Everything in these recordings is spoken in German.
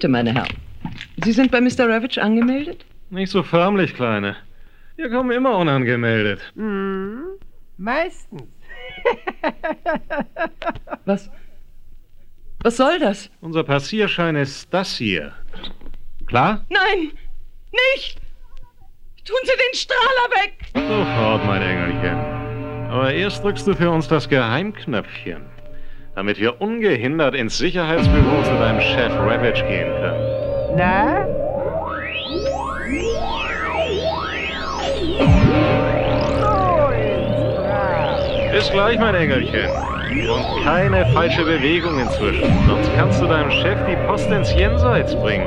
Bitte, meine Herren. Sie sind bei Mr. Ravage angemeldet? Nicht so förmlich, Kleine. Wir kommen immer unangemeldet. Hm, meistens. Was? Was soll das? Unser Passierschein ist das hier. Klar? Nein! Nicht! Tun Sie den Strahler weg! Sofort, mein Engelchen. Aber erst drückst du für uns das Geheimknöpfchen, damit wir ungehindert ins Sicherheitsbüro zu deinem Chef Ravage gehen können. Na? Bis gleich, mein Engelchen. Und keine falsche Bewegung inzwischen, sonst kannst du deinem Chef die Post ins Jenseits bringen.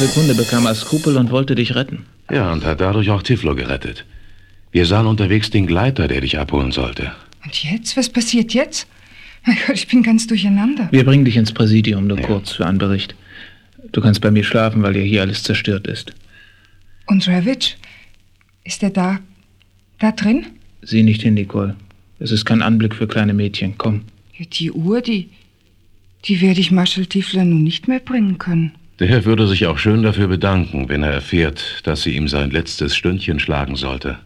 Sekunde bekam er Skrupel und wollte dich retten. Ja, und hat dadurch auch Tiflo gerettet. Wir sahen unterwegs den Gleiter, der dich abholen sollte. Und jetzt? Was passiert jetzt? Mein Gott, ich bin ganz durcheinander. Wir bringen dich ins Präsidium, nur kurz für einen Bericht. Du kannst bei mir schlafen, weil ja hier alles zerstört ist. Und Ravitch? Ist er da? Da drin? Sieh nicht hin, Nicole. Es ist kein Anblick für kleine Mädchen. Komm. Ja, die Uhr, die. Die werde ich Marshall Tiefler nun nicht mehr bringen können. Der Herr würde sich auch schön dafür bedanken, wenn er erfährt, dass sie ihm sein letztes Stündchen schlagen sollte.